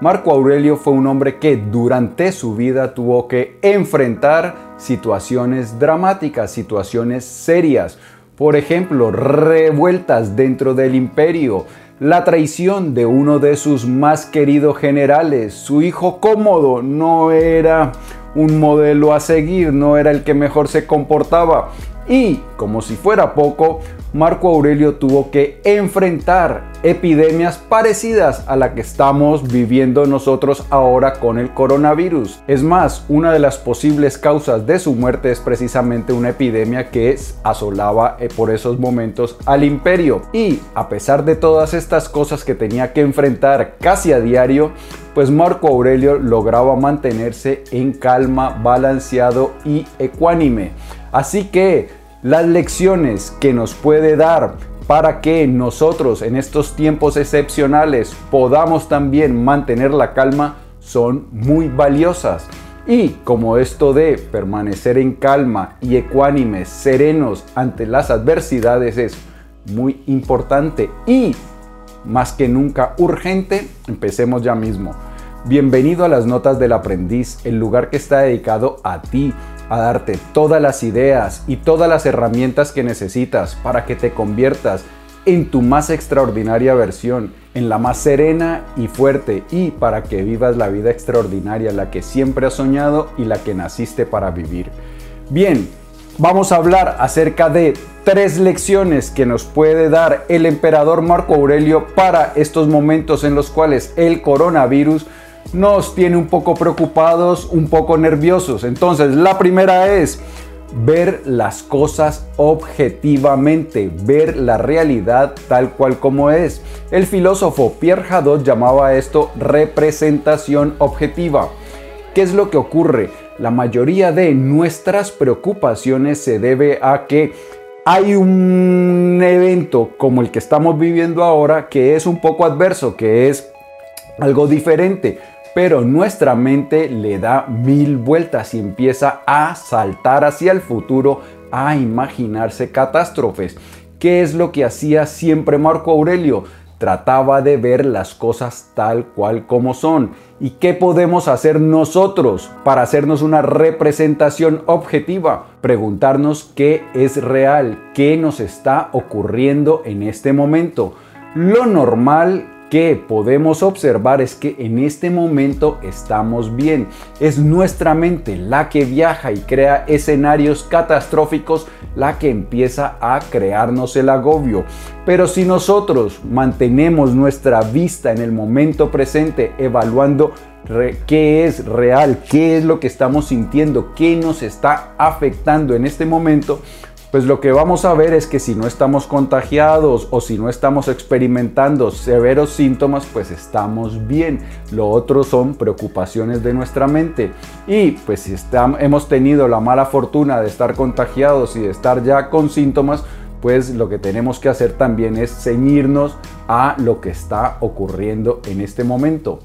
Marco Aurelio fue un hombre que durante su vida tuvo que enfrentar situaciones dramáticas, situaciones serias. Por ejemplo, revueltas dentro del imperio, la traición de uno de sus más queridos generales, su hijo Cómodo no era un modelo a seguir, no era el que mejor se comportaba. Y, como si fuera poco, Marco Aurelio tuvo que enfrentar epidemias parecidas a la que estamos viviendo nosotros ahora con el coronavirus. Es más, una de las posibles causas de su muerte es precisamente una epidemia que asolaba eh, por esos momentos al imperio. Y a pesar de todas estas cosas que tenía que enfrentar casi a diario, pues Marco Aurelio lograba mantenerse en calma, balanceado y ecuánime. Así que las lecciones que nos puede dar para que nosotros en estos tiempos excepcionales podamos también mantener la calma son muy valiosas. Y como esto de permanecer en calma y ecuánimes, serenos ante las adversidades es muy importante y más que nunca urgente, empecemos ya mismo. Bienvenido a las Notas del Aprendiz, el lugar que está dedicado a ti, a darte todas las ideas y todas las herramientas que necesitas para que te conviertas en tu más extraordinaria versión, en la más serena y fuerte y para que vivas la vida extraordinaria, la que siempre has soñado y la que naciste para vivir. Bien, vamos a hablar acerca de tres lecciones que nos puede dar el emperador Marco Aurelio para estos momentos en los cuales el coronavirus nos tiene un poco preocupados, un poco nerviosos. Entonces, la primera es ver las cosas objetivamente, ver la realidad tal cual como es. El filósofo Pierre Hadot llamaba esto representación objetiva. ¿Qué es lo que ocurre? La mayoría de nuestras preocupaciones se debe a que hay un evento como el que estamos viviendo ahora que es un poco adverso, que es algo diferente pero nuestra mente le da mil vueltas y empieza a saltar hacia el futuro, a imaginarse catástrofes. ¿Qué es lo que hacía siempre Marco Aurelio? Trataba de ver las cosas tal cual como son. ¿Y qué podemos hacer nosotros para hacernos una representación objetiva? Preguntarnos qué es real, qué nos está ocurriendo en este momento. Lo normal que podemos observar es que en este momento estamos bien. Es nuestra mente la que viaja y crea escenarios catastróficos la que empieza a crearnos el agobio. Pero si nosotros mantenemos nuestra vista en el momento presente, evaluando qué es real, qué es lo que estamos sintiendo, qué nos está afectando en este momento, pues lo que vamos a ver es que si no estamos contagiados o si no estamos experimentando severos síntomas, pues estamos bien. Lo otro son preocupaciones de nuestra mente. Y pues si hemos tenido la mala fortuna de estar contagiados y de estar ya con síntomas, pues lo que tenemos que hacer también es ceñirnos a lo que está ocurriendo en este momento.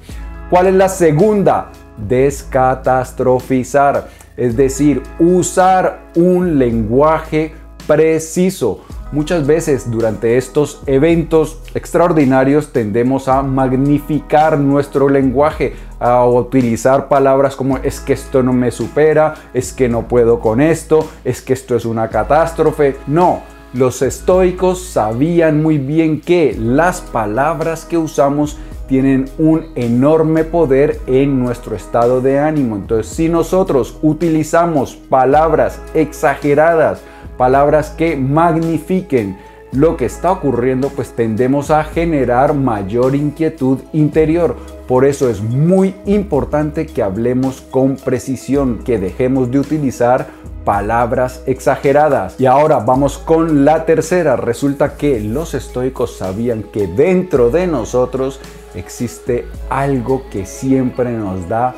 ¿Cuál es la segunda? Descatastrofizar es decir, usar un lenguaje preciso. Muchas veces durante estos eventos extraordinarios tendemos a magnificar nuestro lenguaje, a utilizar palabras como es que esto no me supera, es que no puedo con esto, es que esto es una catástrofe. No, los estoicos sabían muy bien que las palabras que usamos tienen un enorme poder en nuestro estado de ánimo. Entonces, si nosotros utilizamos palabras exageradas, palabras que magnifiquen lo que está ocurriendo, pues tendemos a generar mayor inquietud interior. Por eso es muy importante que hablemos con precisión, que dejemos de utilizar palabras exageradas. Y ahora vamos con la tercera. Resulta que los estoicos sabían que dentro de nosotros existe algo que siempre nos da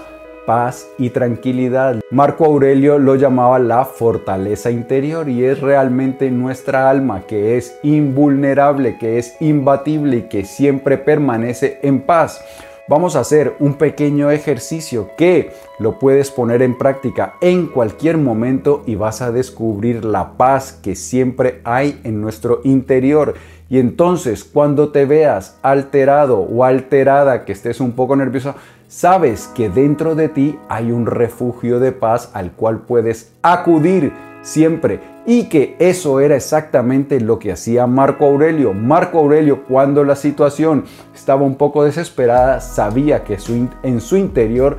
paz y tranquilidad. Marco Aurelio lo llamaba la fortaleza interior y es realmente nuestra alma que es invulnerable, que es imbatible y que siempre permanece en paz. Vamos a hacer un pequeño ejercicio que lo puedes poner en práctica en cualquier momento y vas a descubrir la paz que siempre hay en nuestro interior. Y entonces cuando te veas alterado o alterada, que estés un poco nervioso, sabes que dentro de ti hay un refugio de paz al cual puedes acudir siempre y que eso era exactamente lo que hacía Marco Aurelio. Marco Aurelio cuando la situación estaba un poco desesperada sabía que en su interior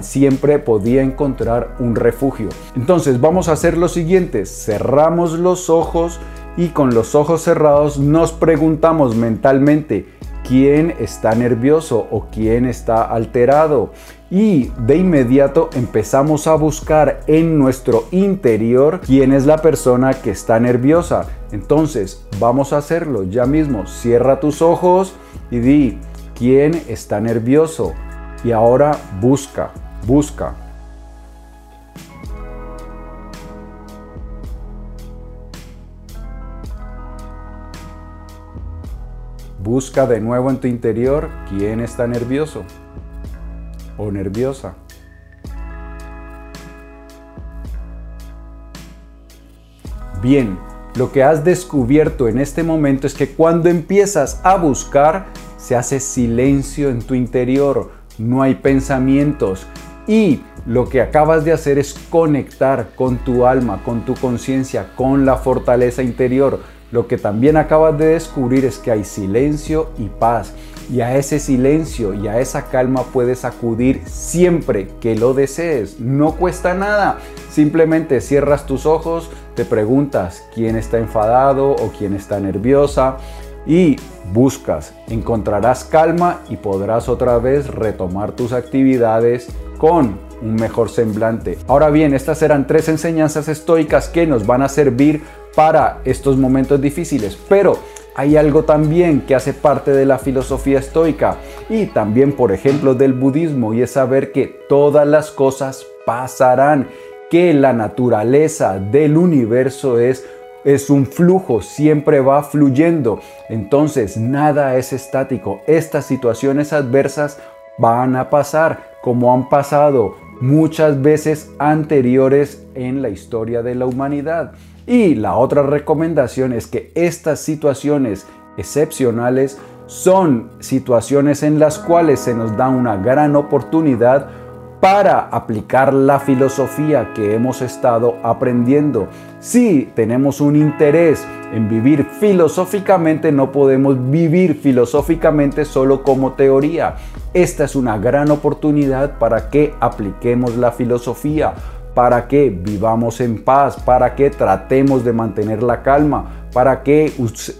siempre podía encontrar un refugio. Entonces vamos a hacer lo siguiente, cerramos los ojos y con los ojos cerrados nos preguntamos mentalmente, quién está nervioso o quién está alterado. Y de inmediato empezamos a buscar en nuestro interior quién es la persona que está nerviosa. Entonces, vamos a hacerlo ya mismo. Cierra tus ojos y di quién está nervioso. Y ahora busca, busca. Busca de nuevo en tu interior quién está nervioso o nerviosa. Bien, lo que has descubierto en este momento es que cuando empiezas a buscar, se hace silencio en tu interior, no hay pensamientos y lo que acabas de hacer es conectar con tu alma, con tu conciencia, con la fortaleza interior. Lo que también acabas de descubrir es que hay silencio y paz. Y a ese silencio y a esa calma puedes acudir siempre que lo desees. No cuesta nada. Simplemente cierras tus ojos, te preguntas quién está enfadado o quién está nerviosa y buscas. Encontrarás calma y podrás otra vez retomar tus actividades con un mejor semblante. Ahora bien, estas eran tres enseñanzas estoicas que nos van a servir para estos momentos difíciles, pero hay algo también que hace parte de la filosofía estoica y también, por ejemplo, del budismo y es saber que todas las cosas pasarán, que la naturaleza del universo es es un flujo, siempre va fluyendo. Entonces, nada es estático. Estas situaciones adversas van a pasar como han pasado muchas veces anteriores en la historia de la humanidad. Y la otra recomendación es que estas situaciones excepcionales son situaciones en las cuales se nos da una gran oportunidad para aplicar la filosofía que hemos estado aprendiendo. Si tenemos un interés en vivir filosóficamente, no podemos vivir filosóficamente solo como teoría. Esta es una gran oportunidad para que apliquemos la filosofía, para que vivamos en paz, para que tratemos de mantener la calma, para que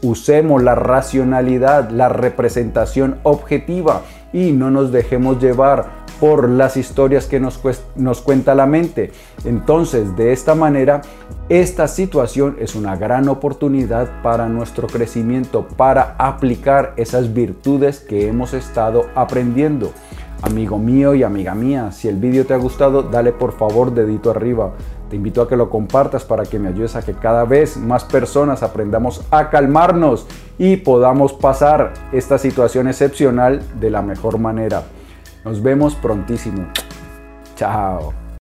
usemos la racionalidad, la representación objetiva y no nos dejemos llevar por las historias que nos, nos cuenta la mente. Entonces, de esta manera, esta situación es una gran oportunidad para nuestro crecimiento, para aplicar esas virtudes que hemos estado aprendiendo. Amigo mío y amiga mía, si el vídeo te ha gustado, dale por favor dedito arriba. Te invito a que lo compartas para que me ayudes a que cada vez más personas aprendamos a calmarnos y podamos pasar esta situación excepcional de la mejor manera. Nos vemos prontísimo. Chao.